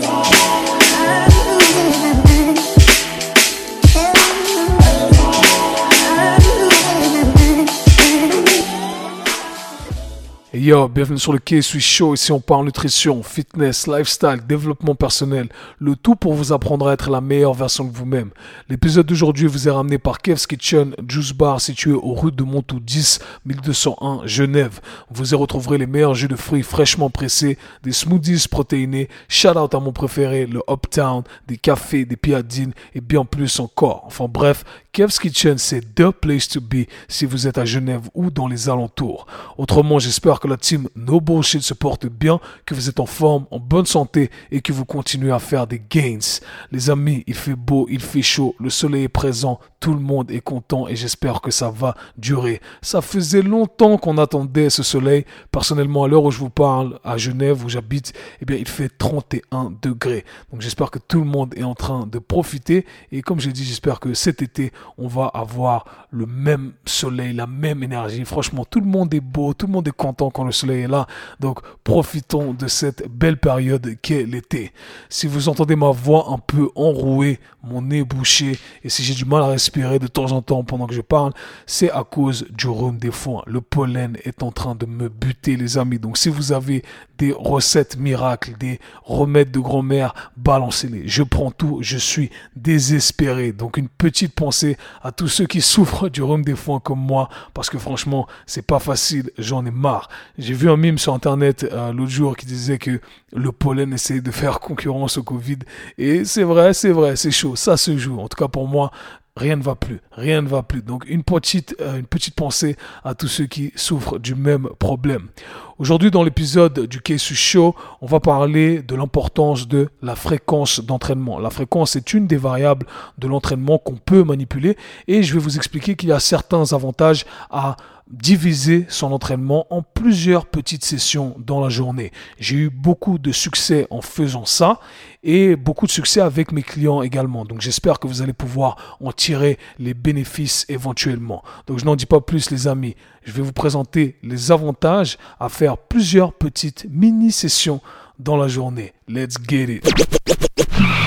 today. Bienvenue sur le K-Swiss Show. Ici, on parle nutrition, fitness, lifestyle, développement personnel. Le tout pour vous apprendre à être la meilleure version de vous-même. L'épisode d'aujourd'hui vous est ramené par Kev's Kitchen, Juice Bar situé au rue de Montou 10, 1201, Genève. Vous y retrouverez les meilleurs jus de fruits fraîchement pressés, des smoothies protéinés, shout out à mon préféré, le Uptown, des cafés, des piadines et bien plus encore. Enfin bref, Kev's Kitchen, c'est the place to be si vous êtes à Genève ou dans les alentours. Autrement, j'espère que la team No Bullshit se porte bien, que vous êtes en forme, en bonne santé et que vous continuez à faire des gains. Les amis, il fait beau, il fait chaud, le soleil est présent, tout le monde est content et j'espère que ça va durer. Ça faisait longtemps qu'on attendait ce soleil. Personnellement, à l'heure où je vous parle, à Genève où j'habite, eh bien, il fait 31 degrés. Donc j'espère que tout le monde est en train de profiter et comme j'ai dit, j'espère que cet été, on va avoir le même soleil, la même énergie. Franchement, tout le monde est beau, tout le monde est content quand le soleil est là. Donc, profitons de cette belle période qu'est l'été. Si vous entendez ma voix un peu enrouée, mon nez bouché, et si j'ai du mal à respirer de temps en temps pendant que je parle, c'est à cause du rhume des foins. Le pollen est en train de me buter, les amis. Donc, si vous avez des recettes miracles, des remèdes de grand-mère, balancez-les. Je prends tout, je suis désespéré. Donc, une petite pensée à tous ceux qui souffrent du rhume des foins comme moi, parce que franchement, c'est pas facile, j'en ai marre. J'ai vu un mime sur internet euh, l'autre jour qui disait que le pollen essaie de faire concurrence au Covid, et c'est vrai, c'est vrai, c'est chaud, ça se joue. En tout cas pour moi, rien ne va plus, rien ne va plus. Donc une petite, euh, une petite pensée à tous ceux qui souffrent du même problème. Aujourd'hui, dans l'épisode du Kesu Show, on va parler de l'importance de la fréquence d'entraînement. La fréquence est une des variables de l'entraînement qu'on peut manipuler et je vais vous expliquer qu'il y a certains avantages à diviser son entraînement en plusieurs petites sessions dans la journée. J'ai eu beaucoup de succès en faisant ça et beaucoup de succès avec mes clients également. Donc j'espère que vous allez pouvoir en tirer les bénéfices éventuellement. Donc je n'en dis pas plus les amis. Je vais vous présenter les avantages à faire plusieurs petites mini-sessions dans la journée. Let's get it.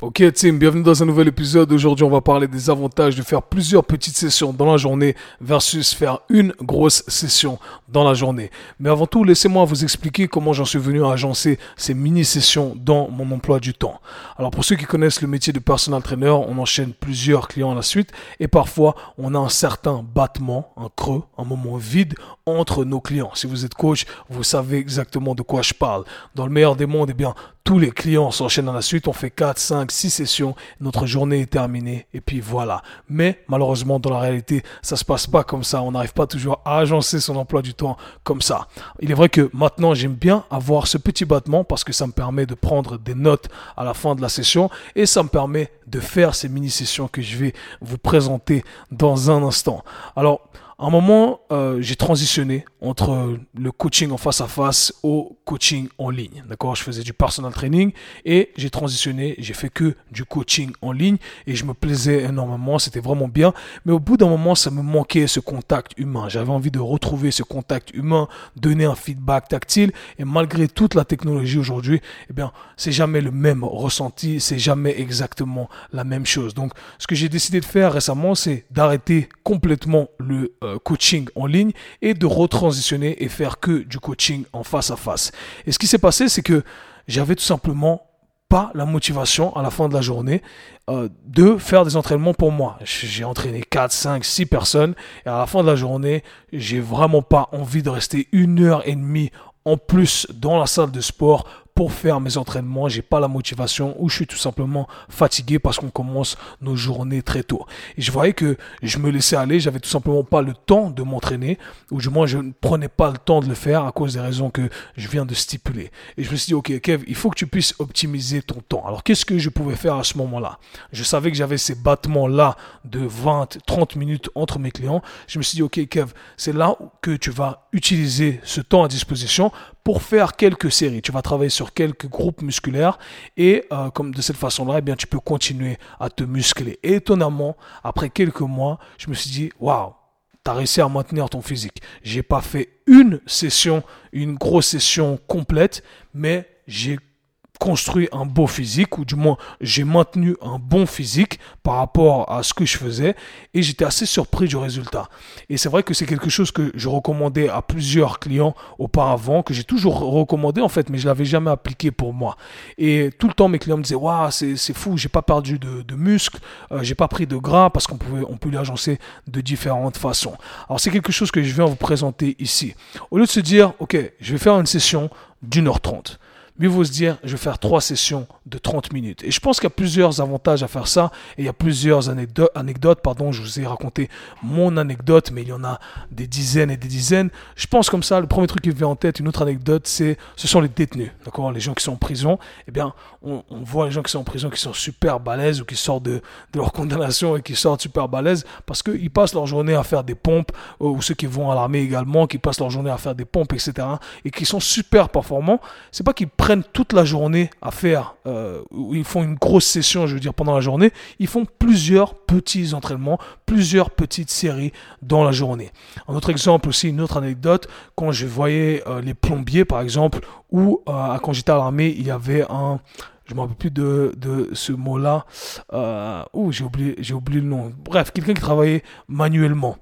Ok team, bienvenue dans un nouvel épisode. Aujourd'hui on va parler des avantages de faire plusieurs petites sessions dans la journée versus faire une grosse session dans la journée. Mais avant tout, laissez-moi vous expliquer comment j'en suis venu à agencer ces mini-sessions dans mon emploi du temps. Alors pour ceux qui connaissent le métier de personal trainer, on enchaîne plusieurs clients à la suite et parfois on a un certain battement, un creux, un moment vide entre nos clients. Si vous êtes coach, vous savez exactement de quoi je parle. Dans le meilleur des mondes, eh bien, tous les clients s'enchaînent à la suite, on fait 4, 5, 6 sessions, notre journée est terminée et puis voilà. Mais malheureusement dans la réalité, ça se passe pas comme ça, on n'arrive pas toujours à agencer son emploi du temps comme ça. Il est vrai que maintenant j'aime bien avoir ce petit battement parce que ça me permet de prendre des notes à la fin de la session et ça me permet de faire ces mini-sessions que je vais vous présenter dans un instant. Alors, un moment, euh, j'ai transitionné entre le coaching en face à face au coaching en ligne. D'accord? Je faisais du personal training et j'ai transitionné, j'ai fait que du coaching en ligne et je me plaisais énormément, c'était vraiment bien. Mais au bout d'un moment, ça me manquait ce contact humain. J'avais envie de retrouver ce contact humain, donner un feedback tactile et malgré toute la technologie aujourd'hui, eh bien, c'est jamais le même ressenti, c'est jamais exactement la même chose. Donc, ce que j'ai décidé de faire récemment, c'est d'arrêter complètement le euh, coaching en ligne et de retransitionner et faire que du coaching en face à face. Et ce qui s'est passé, c'est que j'avais tout simplement pas la motivation à la fin de la journée euh, de faire des entraînements pour moi. J'ai entraîné 4, 5, 6 personnes et à la fin de la journée, j'ai vraiment pas envie de rester une heure et demie en plus dans la salle de sport pour faire mes entraînements, j'ai pas la motivation ou je suis tout simplement fatigué parce qu'on commence nos journées très tôt. Et je voyais que je me laissais aller, j'avais tout simplement pas le temps de m'entraîner ou du moins je ne prenais pas le temps de le faire à cause des raisons que je viens de stipuler. Et je me suis dit OK Kev, il faut que tu puisses optimiser ton temps. Alors qu'est-ce que je pouvais faire à ce moment-là? Je savais que j'avais ces battements là de 20 30 minutes entre mes clients. Je me suis dit OK Kev, c'est là que tu vas utiliser ce temps à disposition pour faire quelques séries. Tu vas travailler sur quelques groupes musculaires et euh, comme de cette façon-là, eh bien, tu peux continuer à te muscler. Étonnamment, après quelques mois, je me suis dit, waouh, tu as réussi à maintenir ton physique. J'ai pas fait une session, une grosse session complète, mais j'ai construit un beau physique, ou du moins j'ai maintenu un bon physique par rapport à ce que je faisais, et j'étais assez surpris du résultat. Et c'est vrai que c'est quelque chose que je recommandais à plusieurs clients auparavant, que j'ai toujours recommandé en fait, mais je l'avais jamais appliqué pour moi. Et tout le temps mes clients me disaient, waouh, c'est, c'est fou, j'ai pas perdu de, de muscles, euh, j'ai pas pris de gras, parce qu'on pouvait, on peut l'agencer de différentes façons. Alors c'est quelque chose que je viens vous présenter ici. Au lieu de se dire, ok, je vais faire une session d'une heure trente mieux vaut se dire, je vais faire trois sessions de 30 minutes. Et je pense qu'il y a plusieurs avantages à faire ça, et il y a plusieurs anecdotes, pardon, je vous ai raconté mon anecdote, mais il y en a des dizaines et des dizaines. Je pense comme ça, le premier truc qui me vient en tête, une autre anecdote, c'est, ce sont les détenus, d'accord, les gens qui sont en prison, eh bien, on, voit les gens qui sont en prison qui sont super balèzes, ou qui sortent de, de leur condamnation et qui sortent super balèzes, parce qu'ils passent leur journée à faire des pompes, ou ceux qui vont à l'armée également, qui passent leur journée à faire des pompes, etc., et qui sont super performants. C'est pas qu'ils toute la journée à faire, euh, ils font une grosse session, je veux dire, pendant la journée, ils font plusieurs petits entraînements, plusieurs petites séries dans la journée. Un autre exemple aussi, une autre anecdote, quand je voyais euh, les plombiers, par exemple, ou euh, quand j'étais à l'armée, il y avait un, je me rappelle plus de, de ce mot-là, euh, j'ai oublié, j'ai oublié le nom. Bref, quelqu'un qui travaillait manuellement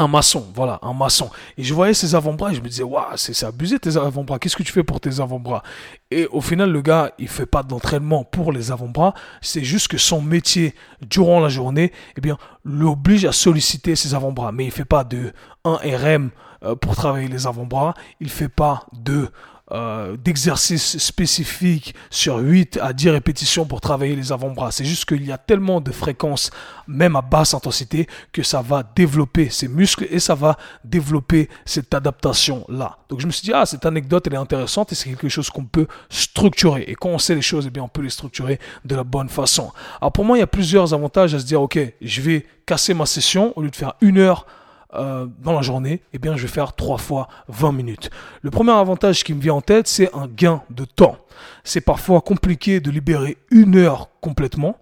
un maçon, voilà, un maçon. Et je voyais ses avant-bras et je me disais, waouh, c'est abusé tes avant-bras. Qu'est-ce que tu fais pour tes avant-bras? Et au final, le gars, il fait pas d'entraînement pour les avant-bras. C'est juste que son métier durant la journée, eh bien, l'oblige à solliciter ses avant-bras. Mais il fait pas de 1 RM euh, pour travailler les avant-bras. Il fait pas de euh, d'exercices spécifiques sur 8 à 10 répétitions pour travailler les avant-bras. C'est juste qu'il y a tellement de fréquences, même à basse intensité, que ça va développer ses muscles et ça va développer cette adaptation-là. Donc je me suis dit, ah, cette anecdote, elle est intéressante et c'est quelque chose qu'on peut structurer. Et quand on sait les choses, eh bien, on peut les structurer de la bonne façon. Alors pour moi, il y a plusieurs avantages à se dire, ok, je vais casser ma session au lieu de faire une heure euh, dans la journée, eh bien, je vais faire trois fois 20 minutes. Le premier avantage qui me vient en tête, c'est un gain de temps. C'est parfois compliqué de libérer une heure complètement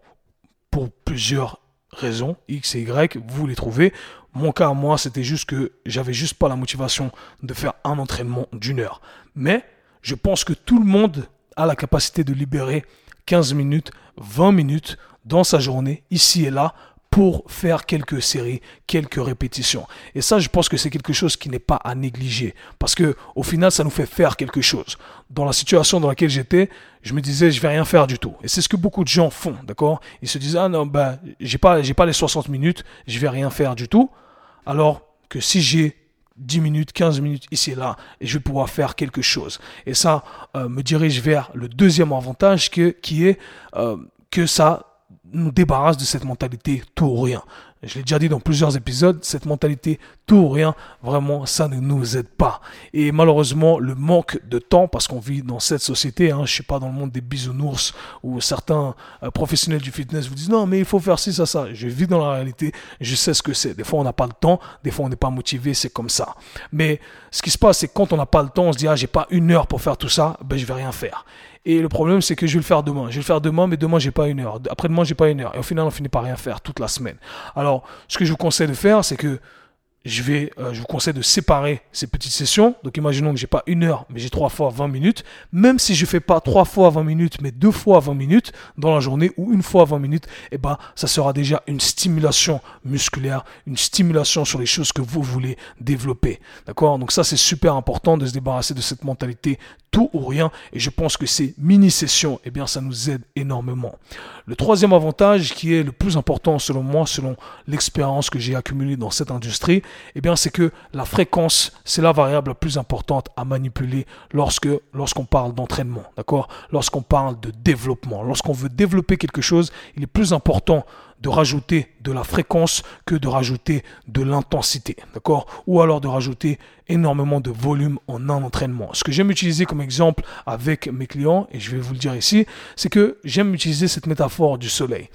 pour plusieurs raisons, X et Y, vous les trouvez. Mon cas, moi, c'était juste que j'avais juste pas la motivation de faire un entraînement d'une heure. Mais je pense que tout le monde a la capacité de libérer 15 minutes, 20 minutes dans sa journée, ici et là, pour faire quelques séries, quelques répétitions. Et ça, je pense que c'est quelque chose qui n'est pas à négliger parce que au final, ça nous fait faire quelque chose. Dans la situation dans laquelle j'étais, je me disais, je vais rien faire du tout. Et c'est ce que beaucoup de gens font, d'accord? Ils se disent, ah non, ben, j'ai pas, j'ai pas les 60 minutes, je vais rien faire du tout. Alors que si j'ai 10 minutes, 15 minutes ici et là, je vais pouvoir faire quelque chose. Et ça euh, me dirige vers le deuxième avantage que, qui est euh, que ça nous débarrasse de cette mentalité tout ou rien. Je l'ai déjà dit dans plusieurs épisodes, cette mentalité tout ou rien, vraiment, ça ne nous aide pas. Et malheureusement, le manque de temps, parce qu'on vit dans cette société, hein, je suis pas dans le monde des bisounours, où certains euh, professionnels du fitness vous disent non, mais il faut faire ci, ça, ça. Je vis dans la réalité, je sais ce que c'est. Des fois, on n'a pas le temps, des fois, on n'est pas motivé, c'est comme ça. Mais ce qui se passe, c'est quand on n'a pas le temps, on se dit, ah, j'ai pas une heure pour faire tout ça, ben, je vais rien faire. Et le problème, c'est que je vais le faire demain. Je vais le faire demain, mais demain, j'ai pas une heure. Après-demain, j'ai pas une heure. Et au final, on finit par rien faire toute la semaine. Alors, ce que je vous conseille de faire, c'est que je vais, euh, je vous conseille de séparer ces petites sessions. Donc, imaginons que j'ai pas une heure, mais j'ai trois fois 20 minutes. Même si je fais pas trois fois 20 minutes, mais deux fois 20 minutes dans la journée ou une fois 20 minutes, eh ben, ça sera déjà une stimulation musculaire, une stimulation sur les choses que vous voulez développer. D'accord? Donc, ça, c'est super important de se débarrasser de cette mentalité tout ou rien. Et je pense que ces mini-sessions, eh bien, ça nous aide énormément. Le troisième avantage, qui est le plus important selon moi, selon l'expérience que j'ai accumulée dans cette industrie, eh bien, c'est que la fréquence, c'est la variable la plus importante à manipuler lorsque, lorsqu'on parle d'entraînement, d'accord? Lorsqu'on parle de développement. Lorsqu'on veut développer quelque chose, il est plus important de rajouter de la fréquence que de rajouter de l'intensité, d'accord? Ou alors de rajouter énormément de volume en un entraînement. Ce que j'aime utiliser comme exemple avec mes clients, et je vais vous le dire ici, c'est que j'aime utiliser cette métaphore du soleil.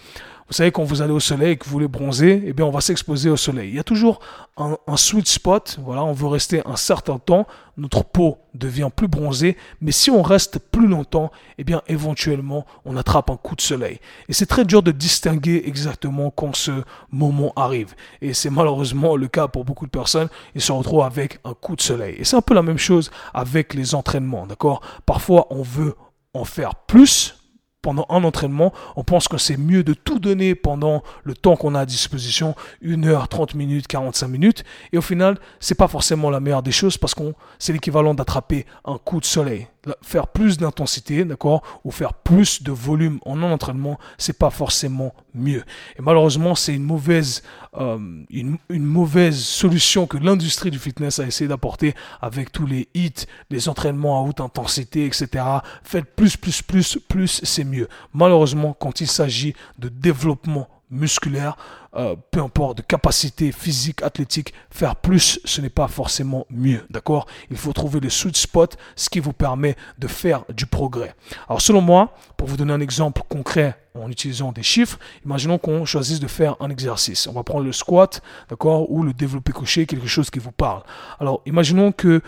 Vous savez, quand vous allez au soleil et que vous voulez bronzer, eh bien, on va s'exposer au soleil. Il y a toujours un, sweet spot. Voilà, on veut rester un certain temps. Notre peau devient plus bronzée. Mais si on reste plus longtemps, eh bien, éventuellement, on attrape un coup de soleil. Et c'est très dur de distinguer exactement quand ce moment arrive. Et c'est malheureusement le cas pour beaucoup de personnes. Ils se retrouvent avec un coup de soleil. Et c'est un peu la même chose avec les entraînements, d'accord? Parfois, on veut en faire plus pendant un entraînement, on pense que c'est mieux de tout donner pendant le temps qu'on a à disposition, 1 heure, 30 minutes, 45 minutes. Et au final, c'est pas forcément la meilleure des choses parce qu'on, c'est l'équivalent d'attraper un coup de soleil faire plus d'intensité, d'accord, ou faire plus de volume en entraînement, c'est pas forcément mieux. Et malheureusement, c'est une mauvaise, euh, une, mauvaise solution que l'industrie du fitness a essayé d'apporter avec tous les hits, les entraînements à haute intensité, etc. Faites plus, plus, plus, plus, c'est mieux. Malheureusement, quand il s'agit de développement musculaire, euh, peu importe, de capacité physique, athlétique, faire plus, ce n'est pas forcément mieux, d'accord? Il faut trouver le sweet spot, ce qui vous permet de faire du progrès. Alors selon moi, pour vous donner un exemple concret en utilisant des chiffres, imaginons qu'on choisisse de faire un exercice. On va prendre le squat, d'accord, ou le développé couché, quelque chose qui vous parle. Alors imaginons que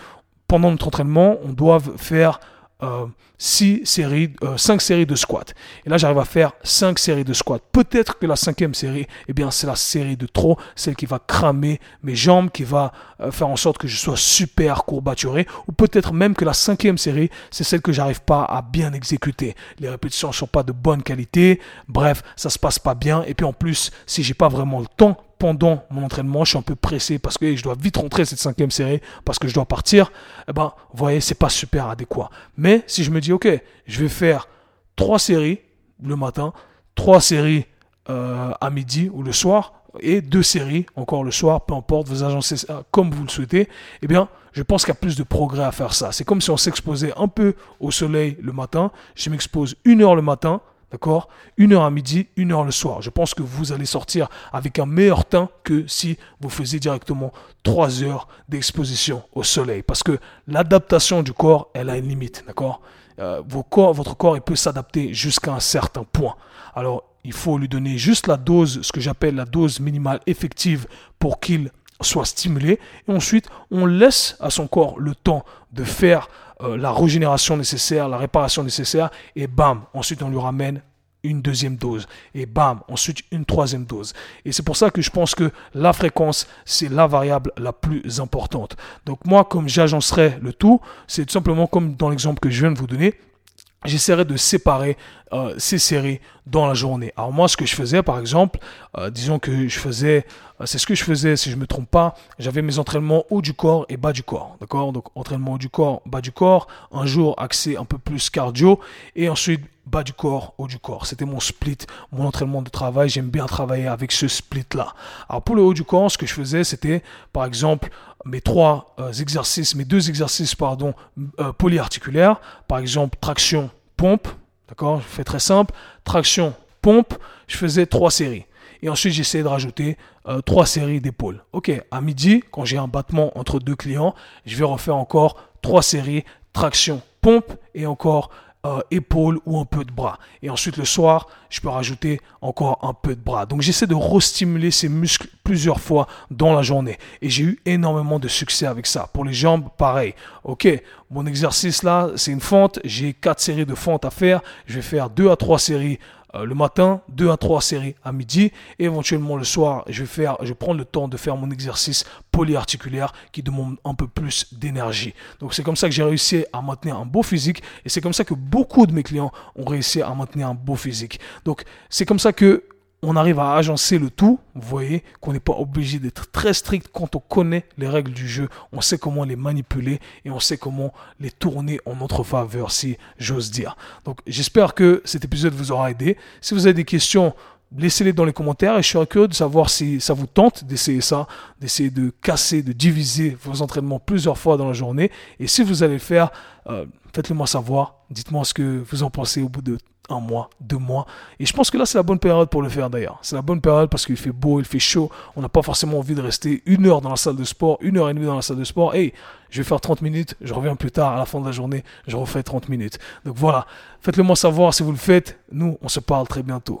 pendant notre entraînement, on doive faire euh, six séries, euh, cinq séries de squats. Et là, j'arrive à faire cinq séries de squats. Peut-être que la cinquième série, eh bien, c'est la série de trop, celle qui va cramer mes jambes, qui va euh, faire en sorte que je sois super courbaturé. Ou peut-être même que la cinquième série, c'est celle que j'arrive pas à bien exécuter. Les répétitions sont pas de bonne qualité. Bref, ça se passe pas bien. Et puis en plus, si j'ai pas vraiment le temps pendant mon entraînement, je suis un peu pressé parce que je dois vite rentrer cette cinquième série parce que je dois partir, eh ben, vous voyez, c'est pas super adéquat. Mais si je me dis, ok, je vais faire trois séries le matin, trois séries euh, à midi ou le soir, et deux séries encore le soir, peu importe, vous agencez comme vous le souhaitez, eh bien, je pense qu'il y a plus de progrès à faire ça. C'est comme si on s'exposait un peu au soleil le matin. Je m'expose une heure le matin, D'accord? Une heure à midi, une heure le soir. Je pense que vous allez sortir avec un meilleur teint que si vous faisiez directement trois heures d'exposition au soleil. Parce que l'adaptation du corps, elle a une limite. D'accord? Euh, Votre corps, il peut s'adapter jusqu'à un certain point. Alors, il faut lui donner juste la dose, ce que j'appelle la dose minimale effective pour qu'il soit stimulé. Et ensuite, on laisse à son corps le temps de faire euh, la régénération nécessaire, la réparation nécessaire, et bam, ensuite on lui ramène une deuxième dose, et bam, ensuite une troisième dose. Et c'est pour ça que je pense que la fréquence, c'est la variable la plus importante. Donc moi, comme j'agencerai le tout, c'est tout simplement comme dans l'exemple que je viens de vous donner, j'essaierai de séparer euh, ces séries dans la journée. Alors moi, ce que je faisais, par exemple, euh, disons que je faisais, euh, c'est ce que je faisais, si je me trompe pas, j'avais mes entraînements haut du corps et bas du corps, d'accord? Donc entraînement haut du corps, bas du corps, un jour axé un peu plus cardio, et ensuite bas du corps, haut du corps. C'était mon split, mon entraînement de travail. J'aime bien travailler avec ce split-là. Alors pour le haut du corps, ce que je faisais, c'était par exemple mes trois exercices, mes deux exercices, pardon, polyarticulaires. Par exemple, traction, pompe, D'accord Je fais très simple. Traction, pompe, je faisais trois séries. Et ensuite, j'essayais de rajouter euh, trois séries d'épaules. Ok, à midi, quand j'ai un battement entre deux clients, je vais refaire encore trois séries traction, pompe et encore euh, épaules ou un peu de bras. Et ensuite, le soir, je peux rajouter encore un peu de bras. Donc, j'essaie de restimuler ces muscles plusieurs fois dans la journée. Et j'ai eu énormément de succès avec ça. Pour les jambes, pareil. Ok, mon exercice là, c'est une fente. J'ai quatre séries de fentes à faire. Je vais faire deux à trois séries euh, le matin, deux à trois séries à midi, et éventuellement le soir, je vais faire, je prends le temps de faire mon exercice polyarticulaire qui demande un peu plus d'énergie. Donc c'est comme ça que j'ai réussi à maintenir un beau physique, et c'est comme ça que beaucoup de mes clients ont réussi à maintenir un beau physique. Donc c'est comme ça que on arrive à agencer le tout, vous voyez, qu'on n'est pas obligé d'être très strict quand on connaît les règles du jeu, on sait comment les manipuler et on sait comment les tourner en notre faveur, si j'ose dire. Donc j'espère que cet épisode vous aura aidé. Si vous avez des questions, laissez-les dans les commentaires et je serais curieux de savoir si ça vous tente d'essayer ça, d'essayer de casser, de diviser vos entraînements plusieurs fois dans la journée. Et si vous allez le faire, euh, faites-le moi savoir. Dites-moi ce que vous en pensez au bout de un mois, deux mois. Et je pense que là, c'est la bonne période pour le faire d'ailleurs. C'est la bonne période parce qu'il fait beau, il fait chaud. On n'a pas forcément envie de rester une heure dans la salle de sport, une heure et demie dans la salle de sport. Hey, je vais faire 30 minutes, je reviens plus tard à la fin de la journée, je refais 30 minutes. Donc voilà, faites-le moi savoir si vous le faites. Nous, on se parle très bientôt.